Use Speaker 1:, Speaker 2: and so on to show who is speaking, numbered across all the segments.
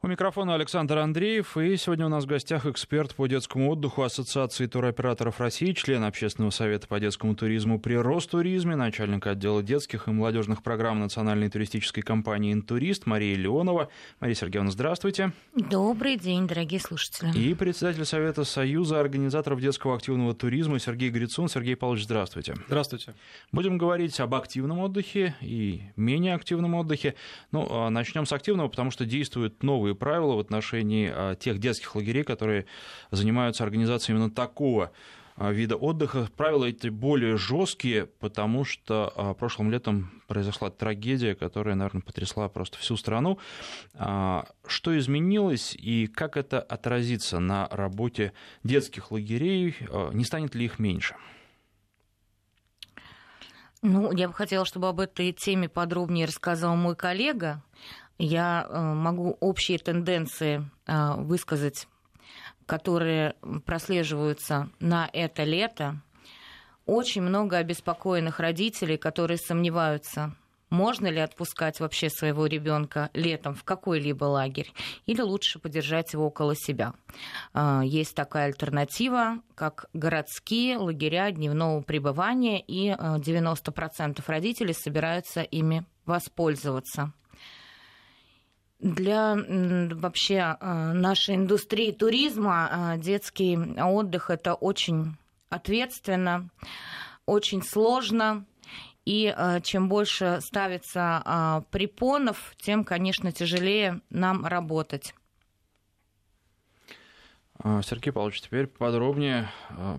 Speaker 1: У микрофона Александр Андреев, и сегодня у нас в гостях эксперт по детскому отдыху Ассоциации туроператоров России, член Общественного совета по детскому туризму при Ростуризме, начальник отдела детских и молодежных программ Национальной туристической компании «Интурист» Мария Леонова. Мария Сергеевна, здравствуйте.
Speaker 2: Добрый день, дорогие слушатели.
Speaker 1: И председатель Совета Союза организаторов детского активного туризма Сергей Грицун. Сергей Павлович, здравствуйте.
Speaker 3: Здравствуйте.
Speaker 1: Будем говорить об активном отдыхе и менее активном отдыхе. Ну, а начнем с активного, потому что действуют новые новые правила в отношении а, тех детских лагерей, которые занимаются организацией именно такого а, вида отдыха. Правила эти более жесткие, потому что а, прошлым летом произошла трагедия, которая, наверное, потрясла просто всю страну. Что изменилось и как это отразится на работе детских лагерей? Не станет ли их меньше?
Speaker 2: Ну, я бы хотела, чтобы об этой теме подробнее рассказал мой коллега. Я э, могу общие тенденции э, высказать, которые прослеживаются на это лето. Очень много обеспокоенных родителей, которые сомневаются, можно ли отпускать вообще своего ребенка летом в какой-либо лагерь, или лучше подержать его около себя. Э, есть такая альтернатива, как городские лагеря дневного пребывания, и 90% родителей собираются ими воспользоваться для вообще а, нашей индустрии туризма а, детский отдых это очень ответственно, очень сложно. И а, чем больше ставится препонов, тем, конечно, тяжелее нам работать.
Speaker 1: Сергей Павлович, теперь подробнее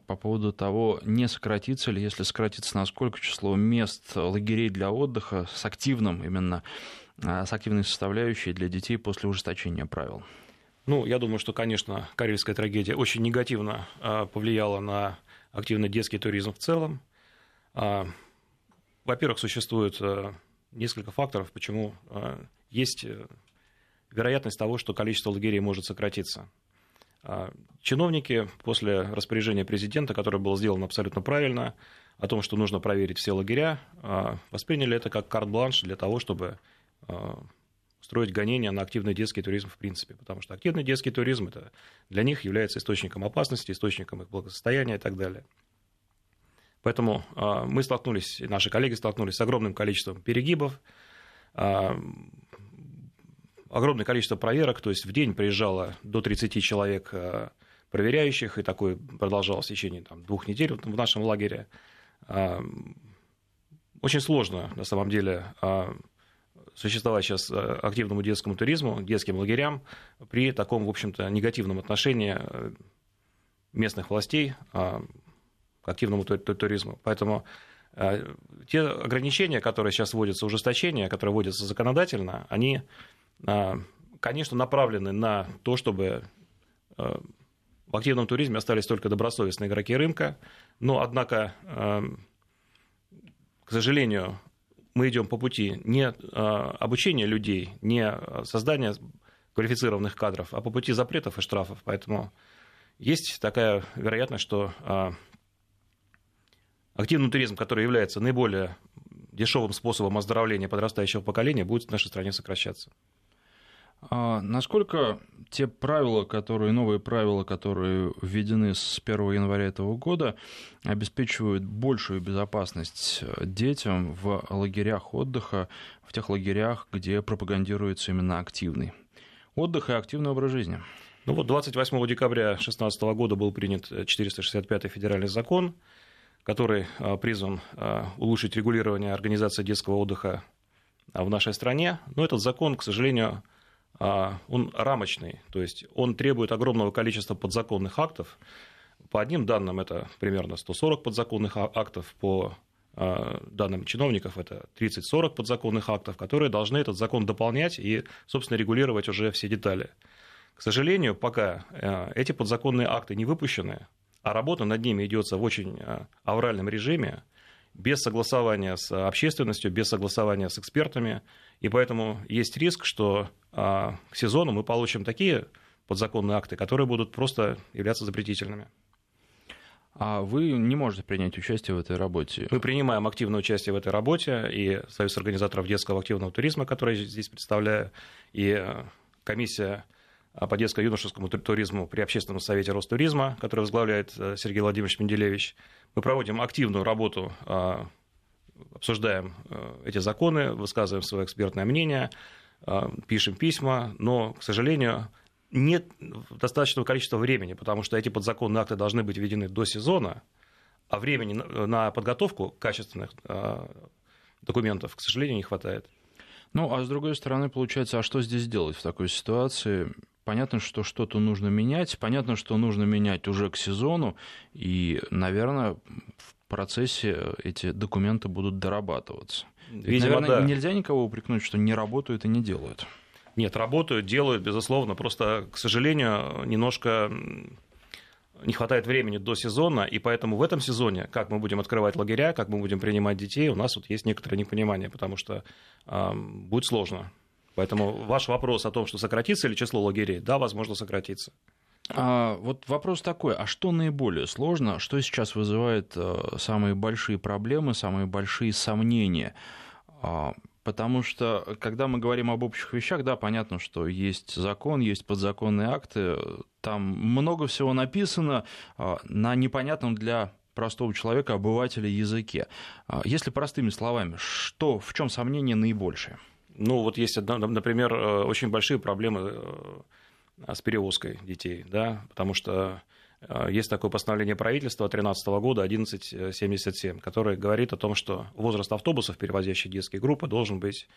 Speaker 1: по поводу того, не сократится ли, если сократится, насколько число мест лагерей для отдыха с активным именно с активной составляющей для детей после ужесточения правил?
Speaker 3: Ну, я думаю, что, конечно, карельская трагедия очень негативно а, повлияла на активный детский туризм в целом. А, во-первых, существует несколько факторов, почему есть вероятность того, что количество лагерей может сократиться. Чиновники после распоряжения президента, которое было сделано абсолютно правильно, о том, что нужно проверить все лагеря, восприняли это как карт-бланш для того, чтобы а, строить гонения на активный детский туризм в принципе, потому что активный детский туризм это для них является источником опасности, источником их благосостояния и так далее. Поэтому а, мы столкнулись, наши коллеги столкнулись с огромным количеством перегибов, а, огромное количество проверок, то есть в день приезжало до 30 человек проверяющих, и такое продолжалось в течение там, двух недель в нашем лагере. Очень сложно, на самом деле, существовать сейчас э, активному детскому туризму, детским лагерям при таком, в общем-то, негативном отношении э, местных властей а, к активному туризму. Поэтому э, те ограничения, которые сейчас вводятся, ужесточения, которые вводятся законодательно, они, конечно, направлены на то, чтобы в активном туризме остались только добросовестные игроки рынка, но, однако, к сожалению, мы идем по пути не а, обучения людей, не создания квалифицированных кадров, а по пути запретов и штрафов. Поэтому есть такая вероятность, что а, активный туризм, который является наиболее дешевым способом оздоровления подрастающего поколения, будет в нашей стране сокращаться.
Speaker 1: А насколько те правила, которые, новые правила, которые введены с 1 января этого года, обеспечивают большую безопасность детям в лагерях отдыха, в тех лагерях, где пропагандируется именно активный отдых и активный образ жизни?
Speaker 3: Ну вот 28 декабря 2016 года был принят 465-й федеральный закон, который а, призван а, улучшить регулирование организации детского отдыха в нашей стране. Но этот закон, к сожалению, а, он рамочный, то есть он требует огромного количества подзаконных актов. По одним данным это примерно 140 подзаконных а, актов, по а, данным чиновников это 30-40 подзаконных актов, которые должны этот закон дополнять и, собственно, регулировать уже все детали. К сожалению, пока эти подзаконные акты не выпущены, а работа над ними идется в очень авральном режиме, без согласования с общественностью, без согласования с экспертами, и поэтому есть риск, что а, к сезону мы получим такие подзаконные акты, которые будут просто являться запретительными.
Speaker 1: А вы не можете принять участие в этой работе?
Speaker 3: Мы принимаем активное участие в этой работе, и Союз организаторов детского активного туризма, который я здесь представляю, и комиссия по детско-юношескому туризму при Общественном совете Ростуризма, который возглавляет Сергей Владимирович Менделевич. Мы проводим активную работу, обсуждаем эти законы, высказываем свое экспертное мнение, пишем письма, но, к сожалению, нет достаточного количества времени, потому что эти подзаконные акты должны быть введены до сезона, а времени на подготовку качественных документов, к сожалению, не хватает.
Speaker 1: Ну, а с другой стороны, получается, а что здесь делать в такой ситуации? Понятно, что что-то нужно менять, понятно, что нужно менять уже к сезону, и, наверное, в процессе эти документы будут дорабатываться. Ведь, наверное, да. нельзя никого упрекнуть, что не работают и не делают.
Speaker 3: Нет, работают, делают, безусловно. Просто, к сожалению, немножко не хватает времени до сезона, и поэтому в этом сезоне, как мы будем открывать лагеря, как мы будем принимать детей, у нас вот есть некоторое непонимание, потому что э, будет сложно. Поэтому ваш вопрос о том, что сократится ли число лагерей, да, возможно, сократится.
Speaker 1: А, вот вопрос такой, а что наиболее сложно, что сейчас вызывает а, самые большие проблемы, самые большие сомнения? А, Потому что, когда мы говорим об общих вещах, да, понятно, что есть закон, есть подзаконные акты, там много всего написано а, на непонятном для простого человека, обывателя языке. А, если простыми словами, что, в чем сомнение наибольшее?
Speaker 3: Ну, вот есть, например, э, очень большие проблемы э, с перевозкой детей, да, потому что Э, есть такое постановление правительства 2013 года 1177, которое говорит о том, что возраст автобусов, перевозящих детские группы, должен быть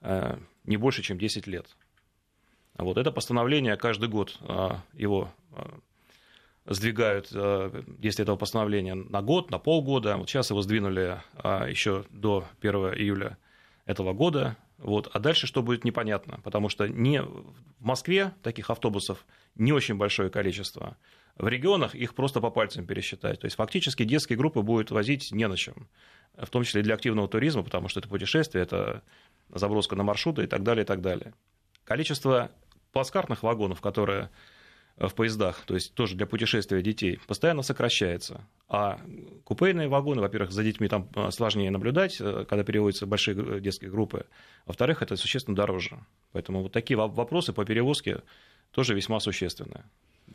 Speaker 3: э, не больше, чем 10 лет. Вот это постановление каждый год его сдвигают действие этого постановления на год, на полгода. Вот сейчас его сдвинули еще до 1 июля этого года. Вот. А дальше что будет непонятно, потому что не в Москве таких автобусов не очень большое количество. В регионах их просто по пальцам пересчитать. То есть фактически детские группы будут возить не на чем, в том числе для активного туризма, потому что это путешествие, это заброска на маршруты и так далее, и так далее. Количество плацкартных вагонов, которые в поездах, то есть тоже для путешествия детей, постоянно сокращается. А купейные вагоны, во-первых, за детьми там э, сложнее наблюдать, э, когда переводятся большие детские группы. Во-вторых, это существенно дороже. Поэтому вот такие вопросы по перевозке тоже весьма существенные.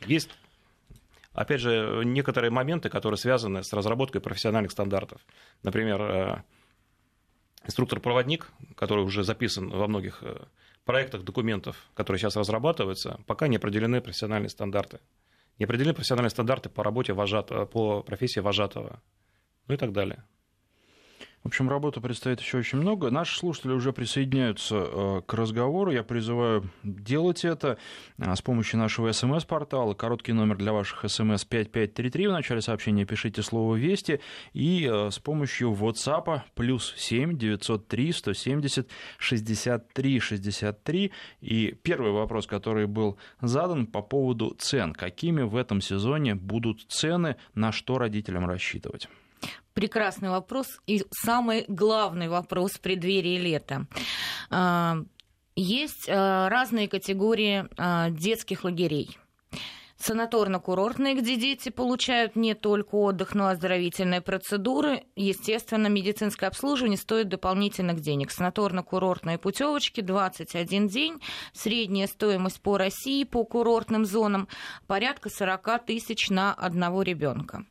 Speaker 3: Есть опять же, некоторые моменты, которые связаны с разработкой профессиональных стандартов. Например, э, инструктор-проводник, который уже записан во многих э, проектах документов, которые сейчас разрабатываются, пока не определены профессиональные стандарты. Не определены профессиональные стандарты по работе вожатого, по профессии вожатого, ну и так далее.
Speaker 1: В общем, работы предстоит еще очень много. Наши слушатели уже присоединяются э, к разговору. Я призываю делать это э, с помощью нашего СМС-портала. Короткий номер для ваших СМС 5533. В начале сообщения пишите слово «Вести». И э, с помощью WhatsApp плюс 7 903 170 63 63. И первый вопрос, который был задан по поводу цен. Какими в этом сезоне будут цены, на что родителям рассчитывать?
Speaker 2: Прекрасный вопрос и самый главный вопрос в преддверии лета. А, есть а, разные категории а, детских лагерей санаторно-курортные, где дети получают не только отдых, но и оздоровительные процедуры. Естественно, медицинское обслуживание стоит дополнительных денег. Санаторно-курортные путевочки 21 день. Средняя стоимость по России по курортным зонам порядка 40 тысяч на одного ребенка.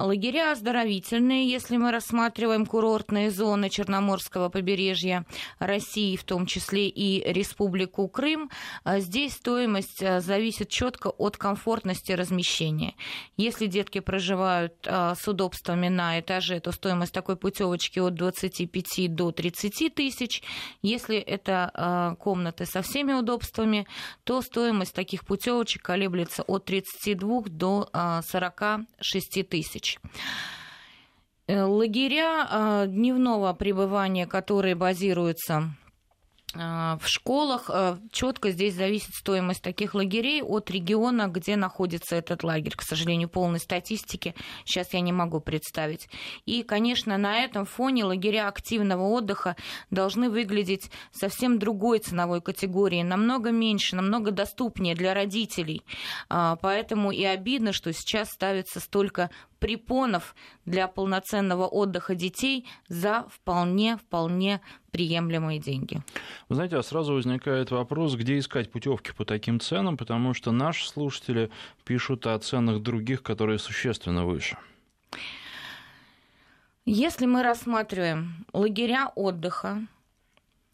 Speaker 2: Лагеря оздоровительные, если мы рассматриваем курортные зоны Черноморского побережья России, в том числе и Республику Крым, а здесь стоимость а, зависит четко от комфортности размещения. Если детки проживают а, с удобствами на этаже, то стоимость такой путевочки от 25 до 30 тысяч. Если это комнаты со всеми удобствами, то стоимость таких путевочек колеблется от 32 до 46 тысяч тысяч. Э, лагеря э, дневного пребывания, которые базируются в школах четко здесь зависит стоимость таких лагерей от региона, где находится этот лагерь. К сожалению, полной статистики сейчас я не могу представить. И, конечно, на этом фоне лагеря активного отдыха должны выглядеть совсем другой ценовой категории, намного меньше, намного доступнее для родителей. Поэтому и обидно, что сейчас ставится столько препонов для полноценного отдыха детей за вполне-вполне приемлемые деньги.
Speaker 1: Вы знаете, а сразу возникает вопрос, где искать путевки по таким ценам, потому что наши слушатели пишут о ценах других, которые существенно выше.
Speaker 2: Если мы рассматриваем лагеря отдыха,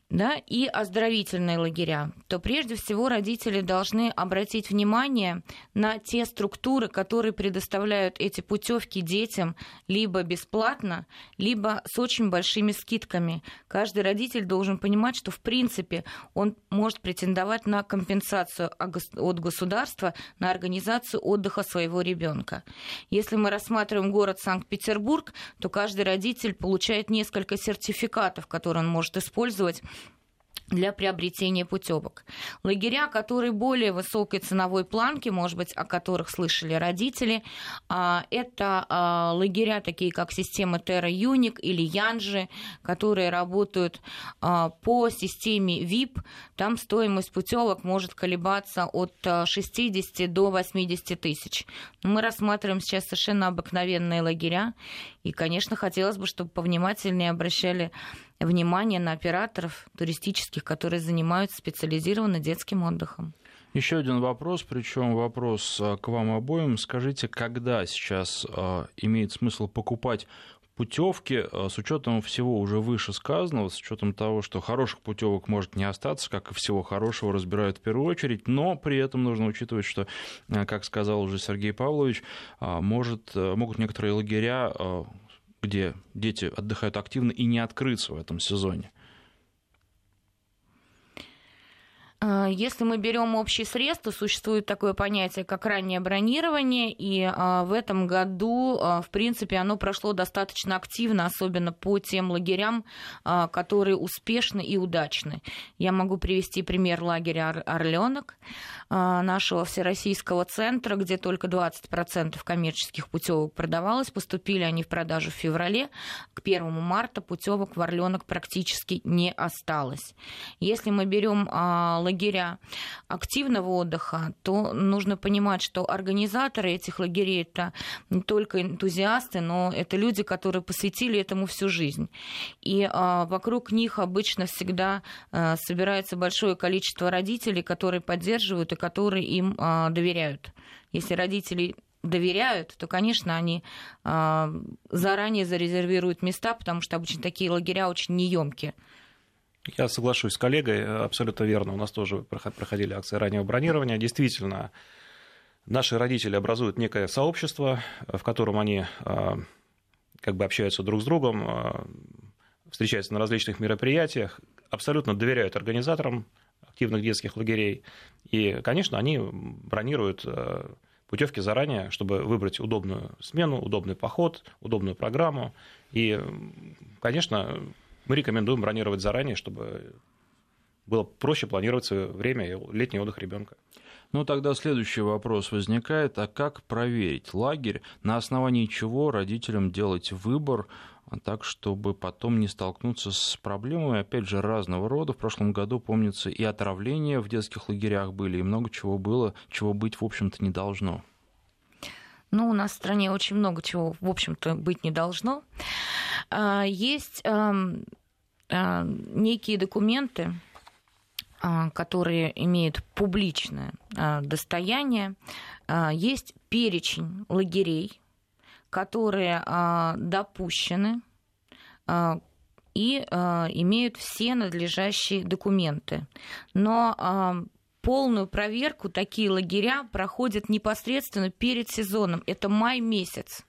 Speaker 2: да, и оздоровительные лагеря, то прежде всего родители должны обратить внимание на те структуры, которые предоставляют эти путевки детям либо бесплатно, либо с очень большими скидками. Каждый родитель должен понимать, что в принципе он может претендовать на компенсацию от государства на организацию отдыха своего ребенка. Если мы рассматриваем город Санкт-Петербург, то каждый родитель получает несколько сертификатов, которые он может использовать для приобретения путевок. Лагеря, которые более высокой ценовой планки, может быть, о которых слышали родители, а, это а, лагеря, такие как система Terra Unic или Янжи, которые работают а, по системе VIP. Там стоимость путевок может колебаться от 60 до 80 тысяч. Мы рассматриваем сейчас совершенно обыкновенные лагеря, и, конечно, хотелось бы, чтобы повнимательнее обращали на операторов туристических, которые занимаются специализированно детским отдыхом.
Speaker 1: Еще один вопрос, причем вопрос а, к вам обоим. Скажите, когда сейчас а, имеет смысл покупать путевки а, с учетом всего уже вышесказанного, с учетом того, что хороших путевок может не остаться, как и всего хорошего разбирают в первую очередь, но при этом нужно учитывать, что, как сказал уже Сергей Павлович, может, могут некоторые лагеря где дети отдыхают активно, и не открыться в этом сезоне?
Speaker 2: А, если мы берем общий срез, то существует такое понятие, как раннее бронирование, и а, в этом году, а, в принципе, оно прошло достаточно активно, особенно по тем лагерям, которые успешны и удачны. Я могу привести пример лагеря Орленок, нашего всероссийского центра, где только 20% коммерческих путевок продавалось, поступили они в продажу в феврале, к 1 марта путевок в Орленок практически не осталось. Если мы берем лагеря активного отдыха, то нужно понимать, что организаторы этих лагерей это не только энтузиасты, но это люди, которые посвятили этому всю жизнь. И а, вокруг них обычно всегда а, собирается большое количество родителей, которые поддерживают и которые им а, доверяют. Если родители доверяют, то, конечно, они э, заранее зарезервируют места, потому что обычно такие лагеря очень неемкие.
Speaker 3: Я соглашусь с коллегой, абсолютно верно. У нас тоже проходили акции раннего бронирования. Действительно, наши родители образуют некое сообщество, в котором они а, как бы общаются друг с другом, встречаются на различных мероприятиях, абсолютно доверяют организаторам активных детских лагерей. И, конечно, они бронируют а, путевки заранее, чтобы выбрать удобную смену, удобный поход, удобную программу. И, конечно, мы рекомендуем бронировать заранее, чтобы было проще планировать свое время и летний отдых ребенка.
Speaker 1: Ну, тогда следующий вопрос возникает, а как проверить лагерь, на основании чего родителям делать выбор, так, чтобы потом не столкнуться с проблемами, опять же, разного рода. В прошлом году, помнится, и отравления в детских лагерях были, и много чего было, чего быть, в общем-то, не должно.
Speaker 2: Ну, у нас в стране очень много чего, в общем-то, быть не должно. А, есть эм, а, некие документы, а, которые имеют публичное достояние. Есть перечень лагерей, которые допущены и имеют все надлежащие документы. Но полную проверку такие лагеря проходят непосредственно перед сезоном. Это май месяц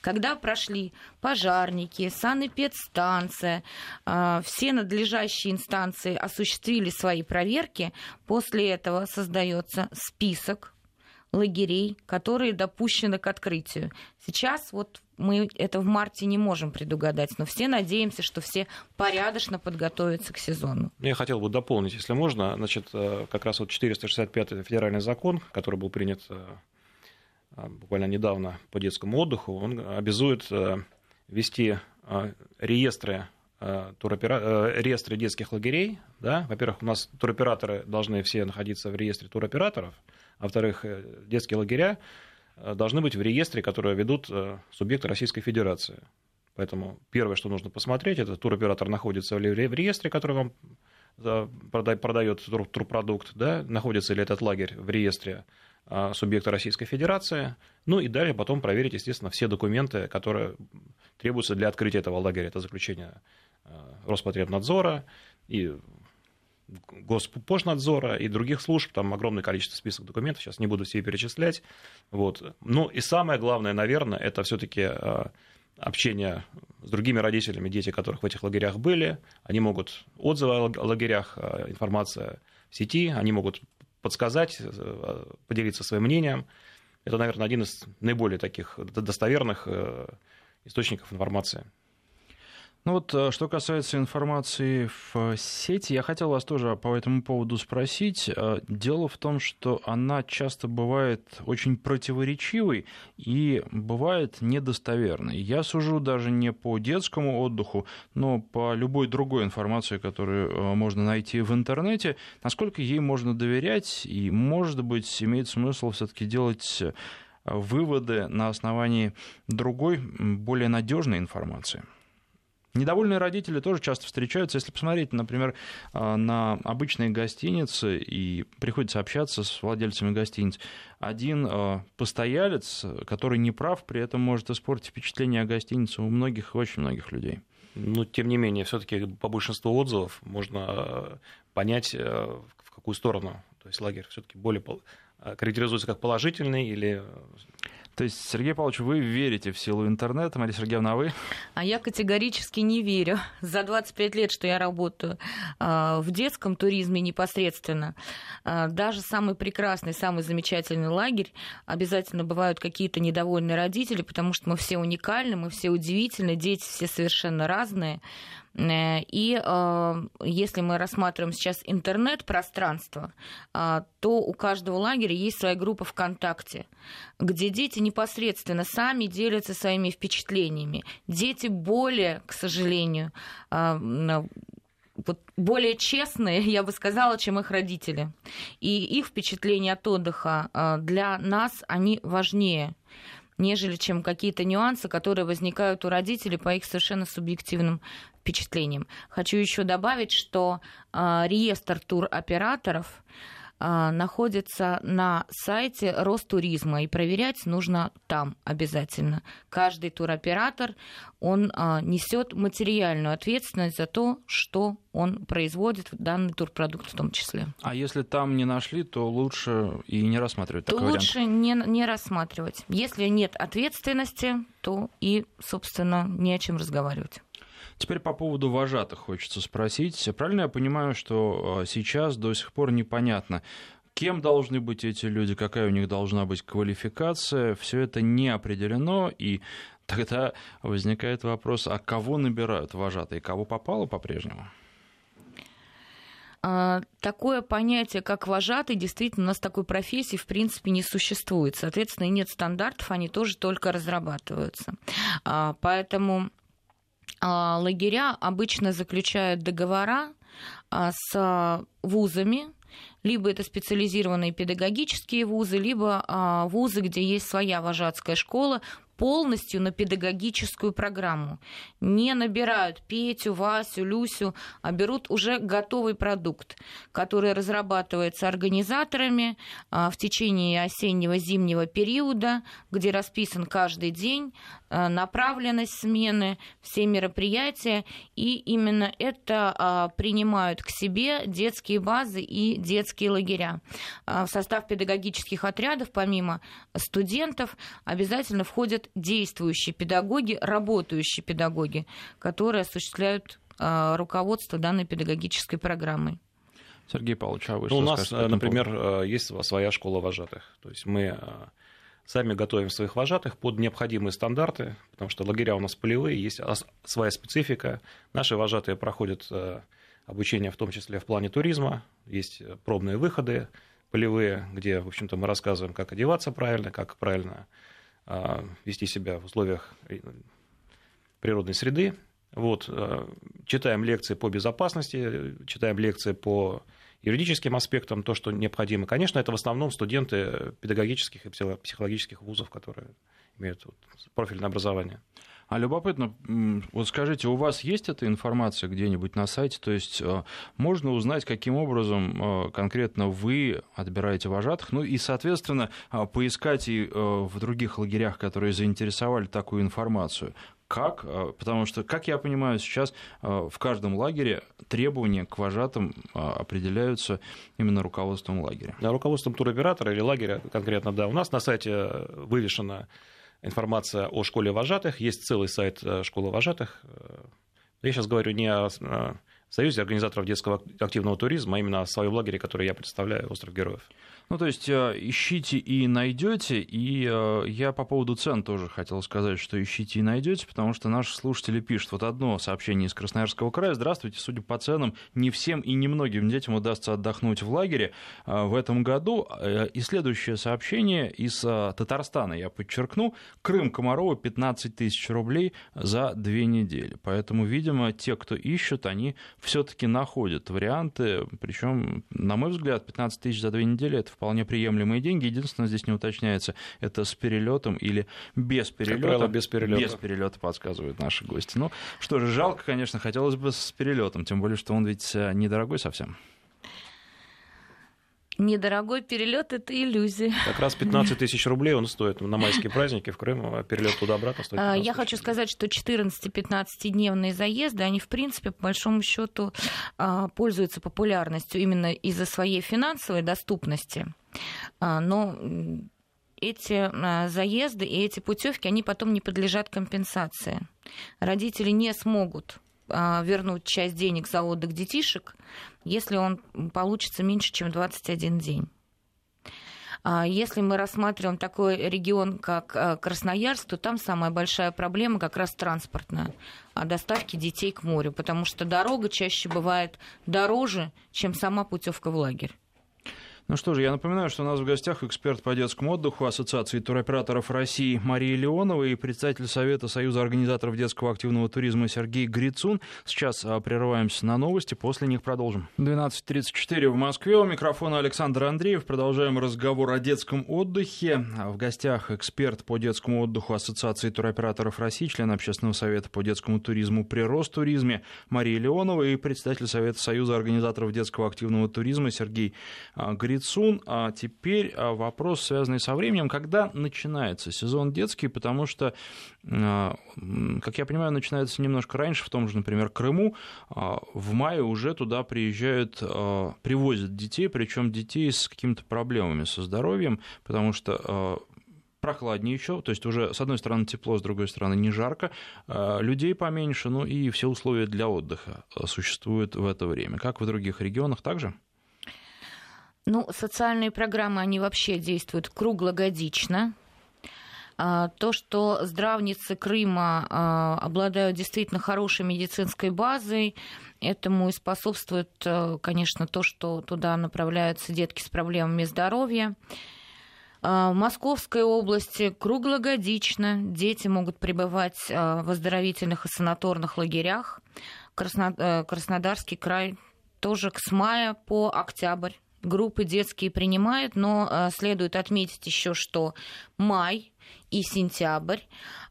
Speaker 2: когда прошли пожарники, санэпидстанция, а, все надлежащие инстанции осуществили свои проверки, после этого создается список лагерей, которые допущены к открытию. Сейчас вот мы это в марте не можем предугадать, но все надеемся, что все порядочно подготовятся к сезону.
Speaker 3: Я хотел бы дополнить, если можно, значит, э, как раз вот 465 федеральный закон, который был принят э, а, буквально недавно по детскому отдыху, он обязует э, вести э, реестры э, туропера... реестры детских лагерей. Да? Во-первых, у нас туроператоры должны все находиться в реестре туроператоров, а во-вторых, детские лагеря должны быть в реестре, которые ведут субъекты Российской Федерации. Поэтому первое, что нужно посмотреть, это туроператор находится ли в реестре, который вам продает турпродукт, да, находится ли этот лагерь в реестре субъекта Российской Федерации. Ну и далее потом проверить, естественно, все документы, которые требуются для открытия этого лагеря. Это заключение Роспотребнадзора и Госпожнадзора и других служб, там огромное количество список документов, сейчас не буду все перечислять. Вот. Ну и самое главное, наверное, это все-таки а, общение с другими родителями, дети которых в этих лагерях были. Они могут отзывы о лагерях, информация в сети, они могут подсказать, э, поделиться своим мнением. Это, наверное, один из наиболее таких достоверных э, источников информации.
Speaker 1: Ну вот, э, что касается информации в сети, я хотел вас тоже по этому поводу спросить. Э, дело в том, что она часто бывает очень противоречивой и бывает недостоверной. Я сужу даже не по детскому отдыху, но по любой другой информации, которую э, можно найти в интернете, насколько ей можно доверять, и, может быть, имеет смысл все-таки делать выводы на основании другой, более надежной информации. Недовольные родители тоже часто встречаются. Если посмотреть, например, а, на обычные гостиницы, и приходится общаться с владельцами гостиниц, один а, постоялец, который не прав, при этом может испортить впечатление о гостинице у многих, очень многих людей.
Speaker 3: Но, тем не менее, все-таки по большинству отзывов можно а, понять, в какую сторону. То есть лагерь все-таки более характеризуется как положительный или
Speaker 1: то есть, Сергей Павлович, вы верите в силу интернета, Мария Сергеевна, а вы?
Speaker 2: А я категорически не верю. За 25 лет, что я работаю а, в детском туризме непосредственно, а, даже самый прекрасный, самый замечательный лагерь, обязательно бывают какие-то недовольные родители, потому что мы все уникальны, мы все удивительны, дети все совершенно разные. Э, и э, если мы рассматриваем сейчас интернет-пространство, э, то у каждого лагеря есть своя группа ВКонтакте, где дети непосредственно сами делятся своими впечатлениями. Дети более, к сожалению, вот более честные, я бы сказала, чем их родители. И их впечатления от отдыха для нас, они важнее нежели чем какие-то нюансы, которые возникают у родителей по их совершенно субъективным впечатлением. Хочу еще добавить, что э, реестр туроператоров э, находится на сайте Ростуризма, и проверять нужно там обязательно. Каждый туроператор, он э, несет материальную ответственность за то, что он производит данный турпродукт в том числе.
Speaker 1: А если там не нашли, то лучше и не рассматривать
Speaker 2: то
Speaker 1: такой
Speaker 2: лучше не, не рассматривать. Если нет ответственности, то и, собственно, не о чем разговаривать.
Speaker 1: Теперь по поводу вожатых хочется спросить. Правильно я понимаю, что а, сейчас до сих пор непонятно, кем должны быть эти люди, какая у них должна быть квалификация, все это не определено, и тогда возникает вопрос, а кого набирают вожатые, кого попало по-прежнему?
Speaker 2: А, такое понятие, как вожатый, действительно, у нас такой профессии, в принципе, не существует. Соответственно, нет стандартов, они тоже только разрабатываются. А, поэтому лагеря обычно заключают договора а, с вузами, либо это специализированные педагогические вузы, либо а, вузы, где есть своя вожатская школа, полностью на педагогическую программу. Не набирают Петю, Васю, Люсю, а берут уже готовый продукт, который разрабатывается организаторами а, в течение осеннего-зимнего периода, где расписан каждый день, а, направленность смены, все мероприятия, и именно это а, принимают к себе детские базы и детские лагеря. В состав педагогических отрядов, помимо студентов, обязательно входят действующие педагоги, работающие педагоги, которые осуществляют а, руководство данной педагогической программой.
Speaker 1: Сергей Павлович, а вы
Speaker 3: ну, У нас, например, поводу? Э, есть своя школа вожатых. То есть мы э, сами готовим своих вожатых под необходимые стандарты, потому что лагеря у нас полевые, есть своя специфика. Наши вожатые проходят э, обучение в том числе в плане туризма, есть пробные выходы полевые, где, в общем-то, мы рассказываем, как одеваться правильно, как правильно а, вести себя в условиях э, природной среды. Вот, э, читаем лекции по безопасности, читаем лекции по юридическим аспектам, то, что необходимо. Конечно, это в основном студенты педагогических и психологических вузов, которые имеют профильное образование.
Speaker 1: А любопытно, вот скажите, у вас есть эта информация где-нибудь на сайте? То есть э, можно узнать, каким образом э, конкретно вы отбираете вожатых, ну и, соответственно, э, поискать и в других лагерях, которые заинтересовали такую информацию. Как? Потому что, как я понимаю, сейчас в каждом лагере требования к вожатым определяются именно руководством лагеря.
Speaker 3: Да, руководством туроператора или лагеря конкретно, да. У нас на сайте вывешена информация о школе вожатых, есть целый сайт э, школы вожатых. Э, я сейчас говорю не о э, Союзе организаторов детского активного туризма, а именно о своем лагере, который я представляю, «Остров героев».
Speaker 1: Ну, то есть э, ищите и найдете. И э, я по поводу цен тоже хотел сказать, что ищите и найдете, потому что наши слушатели пишут. Вот одно сообщение из Красноярского края. Здравствуйте, судя по ценам, не всем и не многим детям удастся отдохнуть в лагере э, в этом году. И следующее сообщение из Татарстана, я подчеркну. Крым Комарова 15 тысяч рублей за две недели. Поэтому, видимо, те, кто ищут, они все-таки находят варианты. Причем, на мой взгляд, 15 тысяч за две недели это вполне приемлемые деньги. Единственное, здесь не уточняется, это с перелетом или без перелета.
Speaker 3: Правило, без перелета.
Speaker 1: Без перелета подсказывают наши гости. Ну, что же, жалко, конечно, хотелось бы с перелетом, тем более, что он ведь э, недорогой совсем.
Speaker 2: Недорогой перелет это иллюзия.
Speaker 3: Как раз 15 тысяч рублей он стоит на майские праздники в Крым, а перелет туда-обратно стоит.
Speaker 2: А, я хочу сказать, что 14-15-дневные заезды, они, в принципе, по большому счету а, пользуются популярностью именно из-за своей финансовой доступности. Но эти заезды и эти путевки, они потом не подлежат компенсации. Родители не смогут вернуть часть денег за отдых детишек, если он получится меньше, чем 21 день. А если мы рассматриваем такой регион, как э, Красноярск, то там самая большая проблема как раз транспортная о доставке детей к морю, потому что дорога чаще бывает дороже, чем сама путевка в лагерь.
Speaker 1: Ну что же, я напоминаю, что у нас в гостях эксперт по детскому отдыху Ассоциации туроператоров России Мария Леонова и представитель Совета Союза организаторов детского активного туризма Сергей Грицун. Сейчас а, прерываемся на новости, после них продолжим. 12.34 в Москве. У микрофона Александр Андреев. Продолжаем разговор о детском отдыхе. В гостях эксперт по детскому отдыху Ассоциации туроператоров России, член Общественного совета по детскому туризму при Ростуризме Мария Леонова и представитель Совета Союза организаторов детского активного туризма Сергей а, Грицун. Грицун. А теперь а, вопрос, связанный со временем. Когда начинается сезон детский? Потому что, а, как я понимаю, начинается немножко раньше, в том же, например, Крыму. А, в мае уже туда приезжают, привозят детей, причем детей с какими-то проблемами со здоровьем, потому что прохладнее еще, то есть уже с одной стороны тепло, с другой стороны не жарко, людей поменьше, ну и все условия для отдыха существуют в это время. Как в других регионах также?
Speaker 2: Ну, социальные программы, они вообще действуют круглогодично. А, то, что здравницы Крыма а, обладают действительно хорошей медицинской базой, этому и способствует, э, конечно, то, что туда направляются детки с проблемами здоровья. А, в Московской области круглогодично дети могут пребывать в оздоровительных и санаторных лагерях. Э, Краснодарский край тоже с мая по октябрь группы детские принимают, но а, следует отметить еще, что май и сентябрь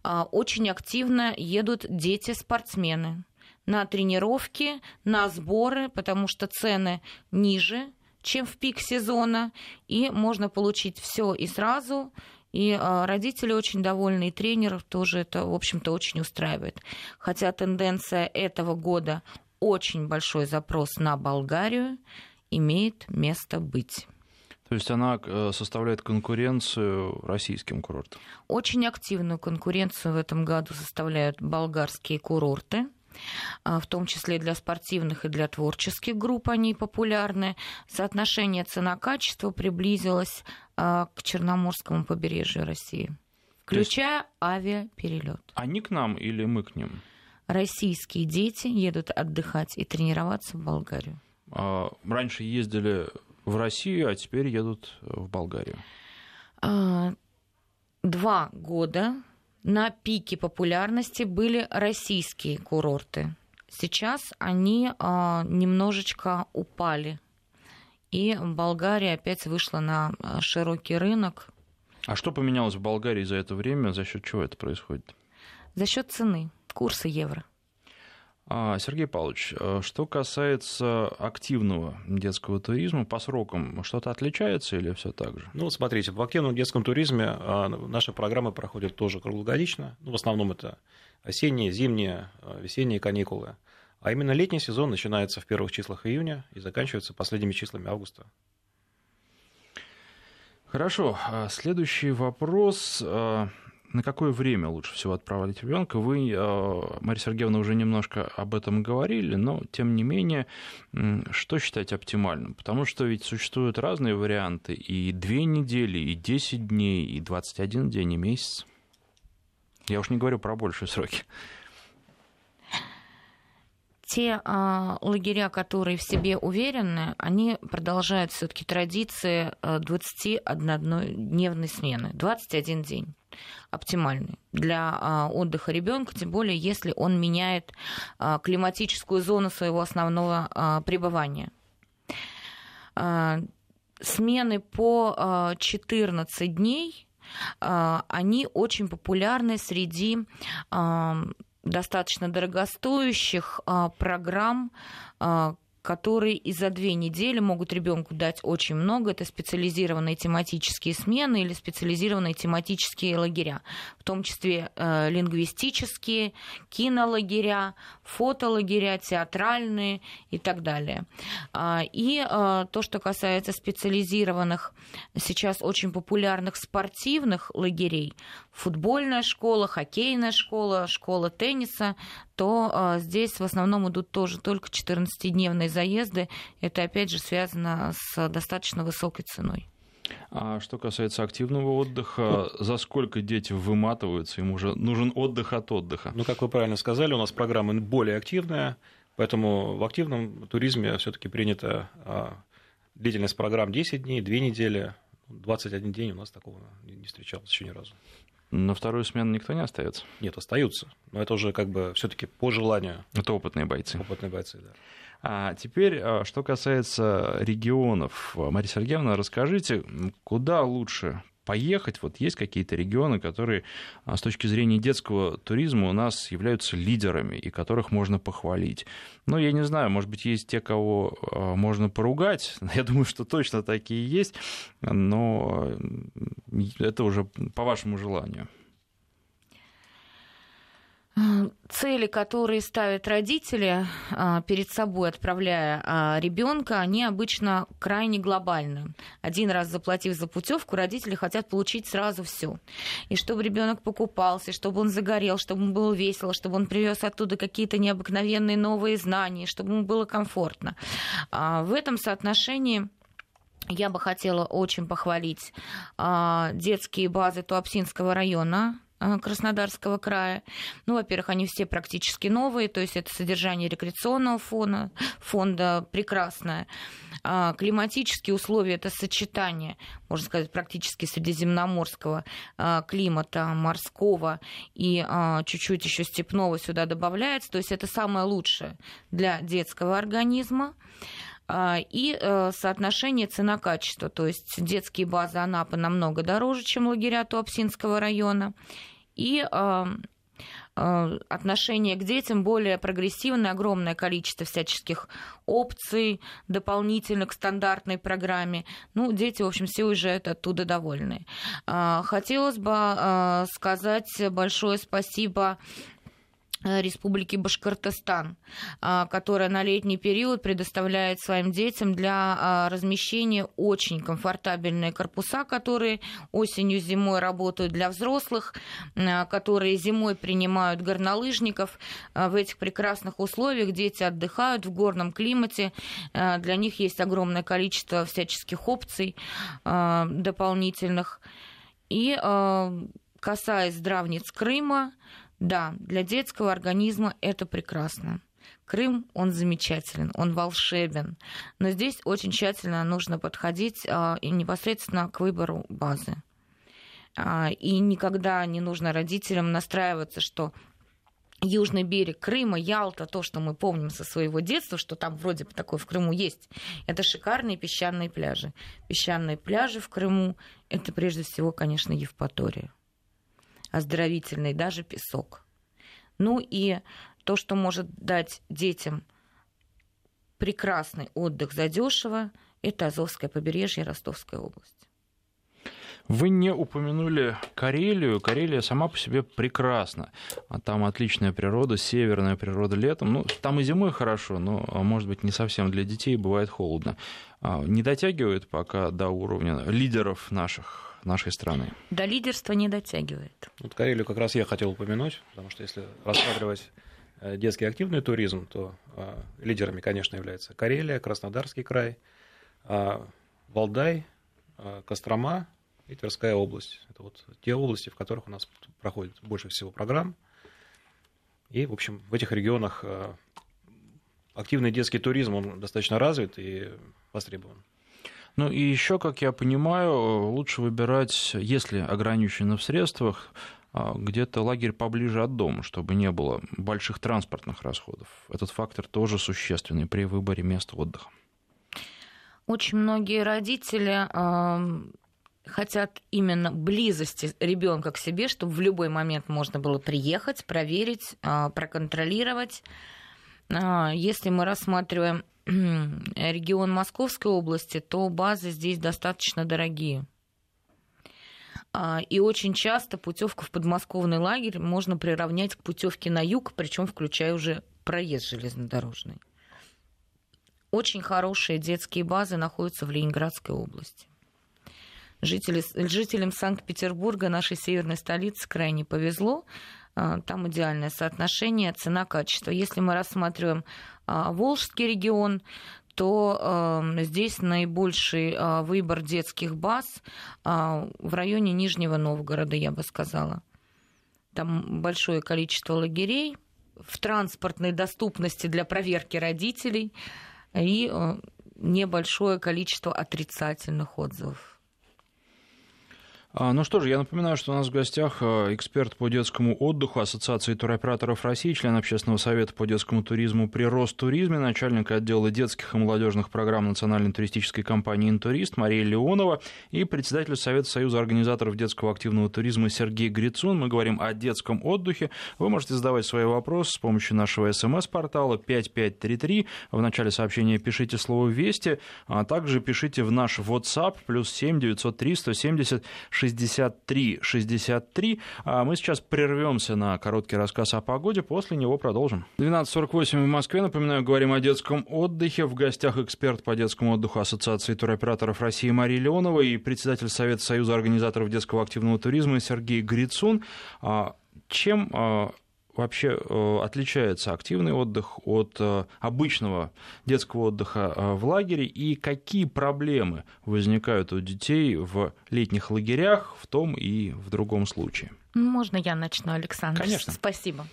Speaker 2: а, очень активно едут дети-спортсмены на тренировки, на сборы, потому что цены ниже, чем в пик сезона, и можно получить все и сразу. И а, родители очень довольны, и тренеров тоже это, в общем-то, очень устраивает. Хотя тенденция этого года очень большой запрос на Болгарию имеет место быть.
Speaker 1: То есть она э, составляет конкуренцию российским курортам?
Speaker 2: Очень активную конкуренцию в этом году составляют болгарские курорты а, в том числе для спортивных и для творческих групп они популярны. Соотношение цена-качество приблизилось а, к Черноморскому побережью России, включая авиаперелет.
Speaker 1: Они к нам или мы к ним?
Speaker 2: Российские дети едут отдыхать и тренироваться в Болгарию.
Speaker 1: А, раньше ездили в Россию, а теперь едут в Болгарию?
Speaker 2: А, два года на пике популярности были российские курорты. Сейчас они а, немножечко упали. И Болгария опять вышла на широкий рынок.
Speaker 1: А что поменялось в Болгарии за это время? За счет чего это происходит?
Speaker 2: За счет цены, курса евро.
Speaker 1: А, Сергей Павлович, э, что касается активного детского туризма, по срокам что-то отличается или все так же?
Speaker 3: Ну, смотрите, в активном детском туризме а, наши программы проходят тоже круглогодично. Ну, в основном это осенние, зимние, а, весенние каникулы. А именно летний сезон начинается в первых числах июня и заканчивается последними числами августа.
Speaker 1: Хорошо. Следующий вопрос на какое время лучше всего отправлять ребенка? Вы, э, Мария Сергеевна, уже немножко об этом говорили, но тем не менее, что считать оптимальным? Потому что ведь существуют разные варианты, и две недели, и 10 дней, и 21 день, и месяц. Я уж не говорю про большие сроки
Speaker 2: те э, лагеря, которые в себе уверены, они продолжают все-таки традиции 21-дневной смены. 21 день оптимальный для а, отдыха ребенка, тем более если он меняет а, климатическую зону своего основного а, пребывания. Смены по 14 дней они очень популярны среди достаточно дорогостоящих программ, которые и за две недели могут ребенку дать очень много. Это специализированные тематические смены или специализированные тематические лагеря, в том числе э, лингвистические, кинолагеря, фотолагеря, театральные и так далее. А, и то, что касается специализированных, сейчас очень популярных спортивных лагерей, футбольная школа, хоккейная школа, школа тенниса, то э, здесь в основном идут тоже только 14-дневные заезды. Это, опять же, связано с достаточно высокой ценой.
Speaker 1: А что касается активного отдыха, ну, за сколько дети выматываются? Им уже нужен отдых от отдыха.
Speaker 3: Ну, как вы правильно сказали, у нас программа более активная, поэтому в активном туризме все-таки принята а, длительность программ 10 дней, 2 недели, 21 день у нас такого не встречалось еще ни разу.
Speaker 1: На вторую смену никто не остается?
Speaker 3: Нет, остаются. Но это уже как бы все-таки по желанию.
Speaker 1: Это опытные бойцы.
Speaker 3: Опытные бойцы, да.
Speaker 1: А теперь, а, что касается регионов. Мария Сергеевна, расскажите, куда лучше поехать. Вот есть какие-то регионы, которые а, с точки зрения детского туризма у нас являются лидерами и которых можно похвалить. Ну, я не знаю, может быть, есть те, кого а, можно поругать. Я думаю, что точно такие есть, но это уже по вашему желанию.
Speaker 2: Цели, которые ставят родители а, перед собой, отправляя а, ребенка, они обычно крайне глобальны. Один раз заплатив за путевку, родители хотят получить сразу все. И чтобы ребенок покупался, чтобы он загорел, чтобы ему было весело, чтобы он привез оттуда какие-то необыкновенные новые знания, чтобы ему было комфортно. А, в этом соотношении я бы хотела очень похвалить детские базы Туапсинского района, Краснодарского края. Ну, во-первых, они все практически новые, то есть это содержание рекреационного фона, фонда прекрасное. А, климатические условия – это сочетание, можно сказать, практически средиземноморского а, климата, морского и чуть-чуть еще степного сюда добавляется. То есть это самое лучшее для детского организма и э, соотношение цена-качество. То есть детские базы Анапы намного дороже, чем лагеря Туапсинского района и а, а, отношение к детям более прогрессивное, огромное количество всяческих опций дополнительно к стандартной программе. Ну, дети, в общем, все уезжают оттуда довольны. А, хотелось бы сказать большое спасибо Э, Республики Башкортостан, а, которая на летний период предоставляет своим детям для а, размещения очень комфортабельные корпуса, которые осенью, зимой работают для взрослых, которые зимой принимают горнолыжников. В этих прекрасных условиях дети отдыхают в горном климате. Для них есть огромное количество всяческих опций дополнительных. И касаясь здравниц Крыма, да, для детского организма это прекрасно. Крым, он замечателен, он волшебен. Но здесь очень тщательно нужно подходить а, и непосредственно к выбору базы. А, и никогда не нужно родителям настраиваться, что Южный берег Крыма, Ялта, то, что мы помним со своего детства, что там вроде бы такое в Крыму есть, это шикарные песчаные пляжи. Песчаные пляжи в Крыму – это прежде всего, конечно, Евпатория оздоровительный, даже песок. Ну и то, что может дать детям прекрасный отдых задешево, это Азовское побережье, Ростовская область.
Speaker 1: Вы не упомянули Карелию. Карелия сама по себе прекрасна. А там отличная природа, северная природа летом. Ну, там и зимой хорошо, но, а, может быть, не совсем для детей, бывает холодно. А, не дотягивает пока до уровня лидеров наших нашей страны.
Speaker 2: До лидерства не дотягивает.
Speaker 3: Вот Карелию как раз я хотел упомянуть, потому что если рассматривать э, детский активный туризм, то э, лидерами, конечно, являются Карелия, Краснодарский край, э, Валдай, Кострома, и Тверская область. Это вот те области, в которых у нас проходит больше всего программ. И, в общем, в этих регионах э, активный детский туризм, он достаточно развит и востребован.
Speaker 1: Ну и еще, как я понимаю, лучше выбирать, если ограничены в средствах, а, где-то лагерь поближе от дома, чтобы не было больших транспортных расходов. Этот фактор тоже существенный при выборе места отдыха.
Speaker 2: Очень многие родители хотят именно близости ребенка к себе, чтобы в любой момент можно было приехать, проверить, а, проконтролировать. А, если мы рассматриваем регион Московской области, то базы здесь достаточно дорогие. А, и очень часто путевку в подмосковный лагерь можно приравнять к путевке на юг, причем включая уже проезд железнодорожный. Очень хорошие детские базы находятся в Ленинградской области. Жители, жителям Санкт-Петербурга, нашей северной столицы, крайне повезло. А, там идеальное соотношение цена-качество. Если мы рассматриваем а, Волжский регион, то э, здесь наибольший э, выбор детских баз в районе Нижнего Новгорода, я бы сказала. Там большое количество лагерей в транспортной доступности для проверки родителей и э, небольшое количество отрицательных отзывов.
Speaker 1: А, ну что же, я напоминаю, что у нас в гостях а, эксперт по детскому отдыху Ассоциации туроператоров России, член Общественного совета по детскому туризму при Ростуризме, начальник отдела детских и молодежных программ Национальной туристической компании «Интурист» Мария Леонова и председатель Совета Союза организаторов детского активного туризма Сергей Грицун. Мы говорим о детском отдыхе. Вы можете задавать свои вопросы с помощью нашего смс-портала 5533. В начале сообщения пишите слово «Вести», а также пишите в наш WhatsApp плюс 7 903 170 63 63. А мы сейчас прервемся на короткий рассказ о погоде, после него продолжим. 12.48 в Москве. Напоминаю, говорим о детском отдыхе. В гостях эксперт по детскому отдыху Ассоциации туроператоров России Мария Леонова и председатель Совета Союза организаторов детского активного туризма Сергей Грицун. А чем а, вообще э, отличается активный отдых от э, обычного детского отдыха э, в лагере и какие проблемы возникают у детей в летних лагерях в том и в другом случае?
Speaker 2: Можно я начну, Александр?
Speaker 1: Конечно.
Speaker 2: Спасибо.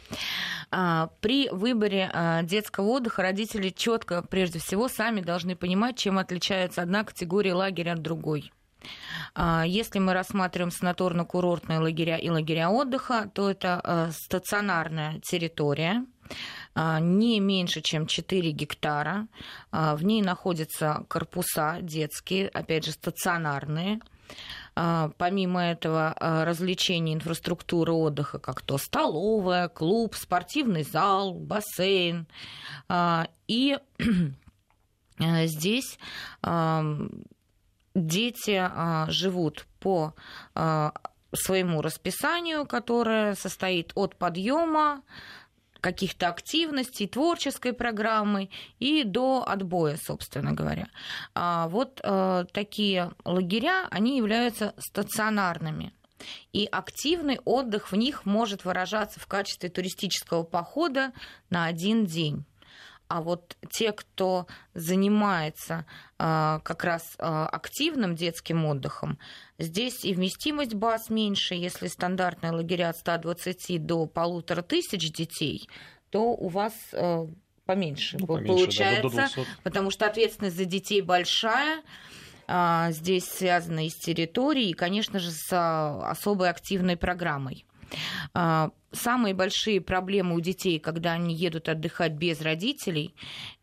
Speaker 2: А, при выборе детского отдыха родители четко, прежде всего, сами должны понимать, чем отличается одна категория лагеря от другой. А, если мы рассматриваем санаторно-курортные лагеря и лагеря отдыха, то это а, стационарная территория, а, не меньше, чем 4 гектара. В ней находятся корпуса детские, опять же, стационарные. Помимо этого, развлечений, инфраструктуры отдыха, как то столовая, клуб, спортивный зал, бассейн. И здесь дети а, живут по а, своему расписанию, которое состоит от подъема каких-то активностей, творческой программы и до отбоя, собственно говоря. А вот такие лагеря, они являются стационарными. И активный отдых в них может выражаться в качестве туристического похода на один день. А вот те, кто занимается а, как раз а, активным детским отдыхом, здесь и вместимость баз меньше, если стандартные лагеря от 120 до полутора тысяч детей, то у вас а, поменьше ну, получается, да, до, потому что ответственность за детей большая, здесь связана и с территорией, и, конечно же, с особой активной программой. А, самые большие проблемы у детей, когда они едут отдыхать без родителей,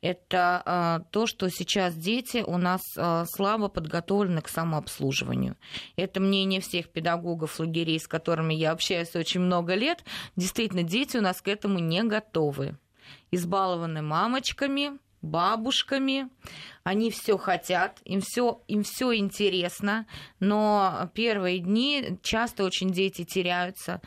Speaker 2: это а, то, что сейчас дети у нас а, слабо подготовлены к самообслуживанию. Это мнение всех педагогов лагерей, с которыми я общаюсь очень много лет. Действительно, дети у нас к этому не готовы. Избалованы мамочками, бабушками, они все хотят, им все им все интересно, но первые дни часто очень дети теряются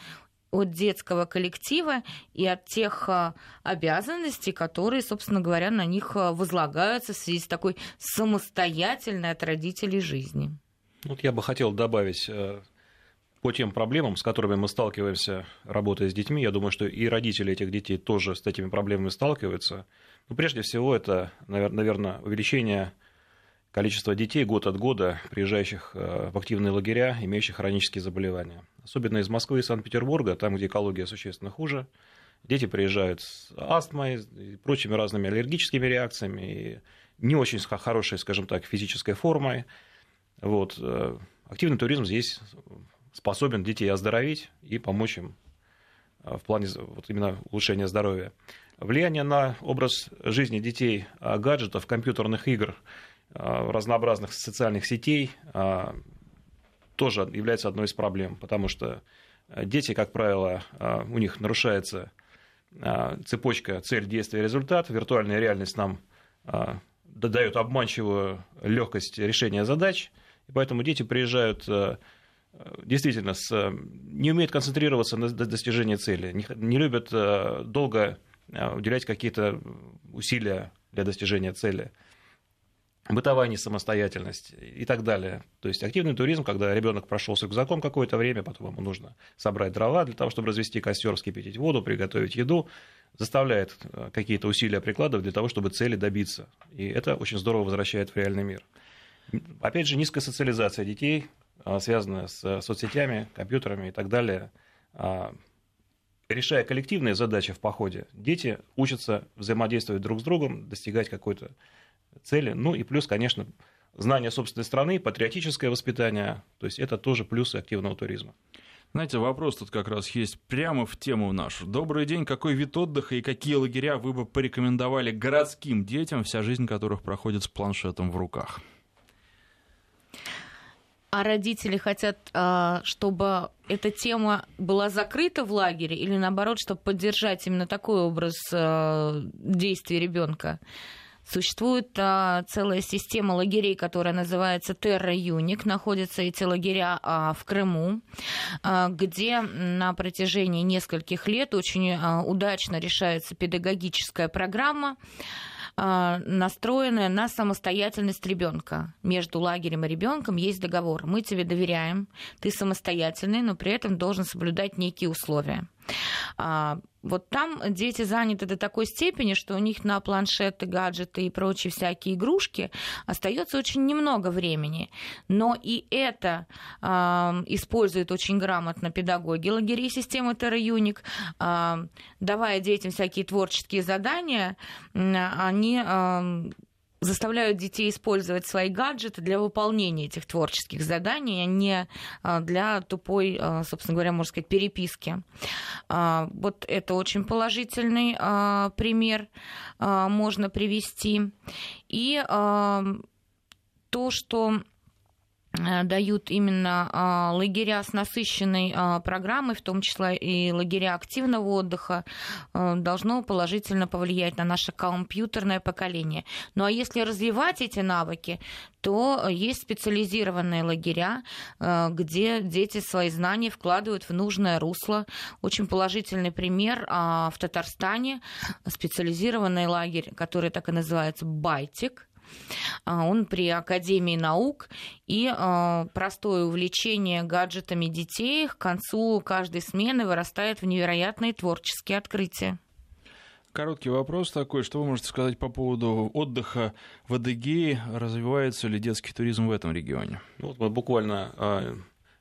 Speaker 2: от детского коллектива и от тех а, обязанностей, которые, собственно говоря, на них а, возлагаются в связи с такой самостоятельной от родителей жизни.
Speaker 3: Вот я бы хотел добавить э, по тем проблемам, с которыми мы сталкиваемся, работая с детьми. Я думаю, что и родители этих детей тоже с этими проблемами сталкиваются. Но прежде всего это, наверное, увеличение количества детей год от года, приезжающих э, в активные лагеря, имеющих хронические заболевания. Особенно из Москвы и Санкт-Петербурга, там, где экология существенно хуже. Дети приезжают с астмой и прочими разными аллергическими реакциями, и не очень хорошей, скажем так, физической формой. Вот. Э, активный туризм здесь способен детей оздоровить и помочь им э, в плане вот именно улучшения здоровья. Влияние на образ жизни детей а, гаджетов, компьютерных игр, а, разнообразных социальных сетей а, тоже является одной из проблем, потому что дети, как правило, у них нарушается цепочка цель, действие, результат. Виртуальная реальность нам дает обманчивую легкость решения задач, и поэтому дети приезжают действительно с, не умеют концентрироваться на достижении цели, не, не любят долго уделять какие-то усилия для достижения цели, бытовая несамостоятельность и так далее. То есть активный туризм, когда ребенок прошел с рюкзаком какое-то время, потом ему нужно собрать дрова для того, чтобы развести костер, вскипятить воду, приготовить еду, заставляет э, какие-то усилия прикладывать для того, чтобы цели добиться. И это очень здорово возвращает в реальный мир. Опять же, низкая социализация детей, э, связанная с соцсетями, компьютерами и так далее, решая коллективные задачи в походе, дети учатся взаимодействовать друг с другом, достигать какой-то цели. Ну и плюс, конечно, знание собственной страны, патриотическое воспитание. То есть это тоже плюсы активного туризма.
Speaker 1: Знаете, вопрос тут как раз есть прямо в тему нашу. Добрый день. Какой вид отдыха и какие лагеря вы бы порекомендовали городским детям, вся жизнь которых проходит с планшетом в руках?
Speaker 2: А родители хотят, а, чтобы эта тема была закрыта в лагере, или наоборот, чтобы поддержать именно такой образ а, действий ребенка. Существует а, целая система лагерей, которая называется Terra Unic. Находятся эти лагеря а, в Крыму, а, где на протяжении нескольких лет очень а, удачно решается педагогическая программа а, настроенная на самостоятельность ребенка. Между лагерем и ребенком есть договор. Мы тебе доверяем, ты самостоятельный, но при этом должен соблюдать некие условия. А, вот там дети заняты до такой степени, что у них на планшеты, гаджеты и прочие всякие игрушки остается очень немного времени. Но и это э, используют очень грамотно педагоги лагерей системы TerraUnic, э, давая детям всякие творческие задания, они э, заставляют детей использовать свои гаджеты для выполнения этих творческих заданий, а не а, для тупой, а, собственно говоря, можно сказать, переписки. А, вот это очень положительный пример можно привести. И то, что дают именно а, лагеря с насыщенной а, программой, в том числе и лагеря активного отдыха, э, должно положительно повлиять на наше компьютерное поколение. Ну а если развивать эти навыки, то есть специализированные лагеря, э, где дети свои знания вкладывают в нужное русло. Очень положительный пример а, в Татарстане специализированный лагерь, который так и называется «Байтик», он при Академии наук, и а, простое увлечение гаджетами детей. К концу каждой смены вырастает в невероятные творческие открытия.
Speaker 1: Короткий вопрос такой, что вы можете сказать по поводу отдыха в Адыгее, развивается ли детский туризм в этом регионе?
Speaker 3: Ну, вот мы буквально а,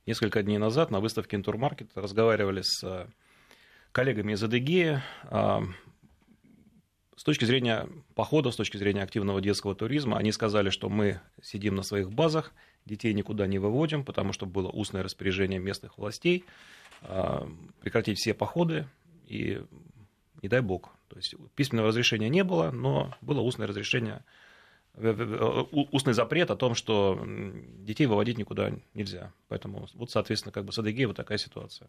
Speaker 3: несколько дней назад на выставке Интурмаркет разговаривали с коллегами из Адыгеи, с точки зрения похода, с точки зрения активного детского туризма, они сказали, что мы сидим на своих базах, детей никуда не выводим, потому что было устное распоряжение местных властей, прекратить все походы и, не дай бог, то есть письменного разрешения не было, но было устное разрешение устный запрет о том, что детей выводить никуда нельзя. Поэтому вот, соответственно, как бы с Адыгеей вот такая ситуация.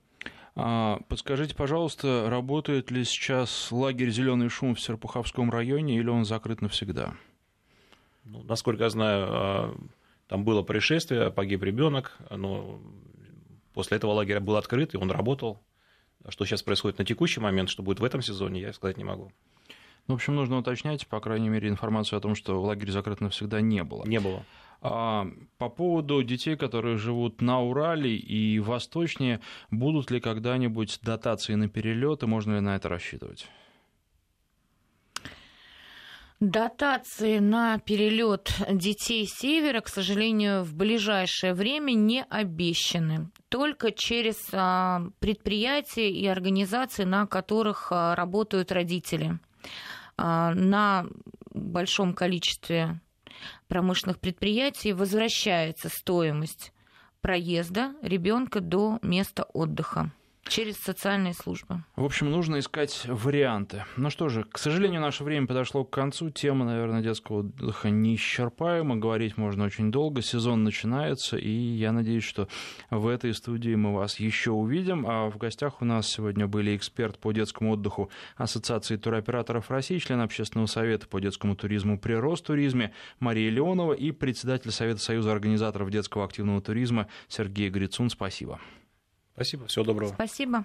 Speaker 1: А, подскажите, пожалуйста, работает ли сейчас лагерь «Зеленый шум» в Серпуховском районе или он закрыт навсегда?
Speaker 3: Ну, насколько я знаю, а, там было происшествие, погиб ребенок, но после этого лагерь был открыт, и он работал. Что сейчас происходит на текущий момент, что будет в этом сезоне, я сказать не могу.
Speaker 1: Ну, в общем, нужно уточнять, по крайней мере, информацию о том, что лагерь закрыт навсегда не было.
Speaker 3: Не было.
Speaker 1: А, по поводу детей, которые живут на Урале и восточнее, будут ли когда-нибудь дотации на перелеты, можно ли на это рассчитывать?
Speaker 2: Дотации на перелет детей севера, к сожалению, в ближайшее время не обещаны. Только через а, предприятия и организации, на которых а, работают родители. А, на большом количестве промышленных предприятий возвращается стоимость проезда ребенка до места отдыха через социальные службы.
Speaker 1: В общем, нужно искать варианты. Ну что же, к сожалению, наше время подошло к концу. Тема, наверное, детского отдыха неисчерпаема. Говорить можно очень долго. Сезон начинается, и я надеюсь, что в этой студии мы вас еще увидим. А в гостях у нас сегодня были эксперт по детскому отдыху Ассоциации туроператоров России, член общественного совета по детскому туризму при Ростуризме Мария Леонова и председатель Совета Союза организаторов детского активного туризма Сергей Грицун. Спасибо.
Speaker 3: Спасибо, всего доброго.
Speaker 2: Спасибо.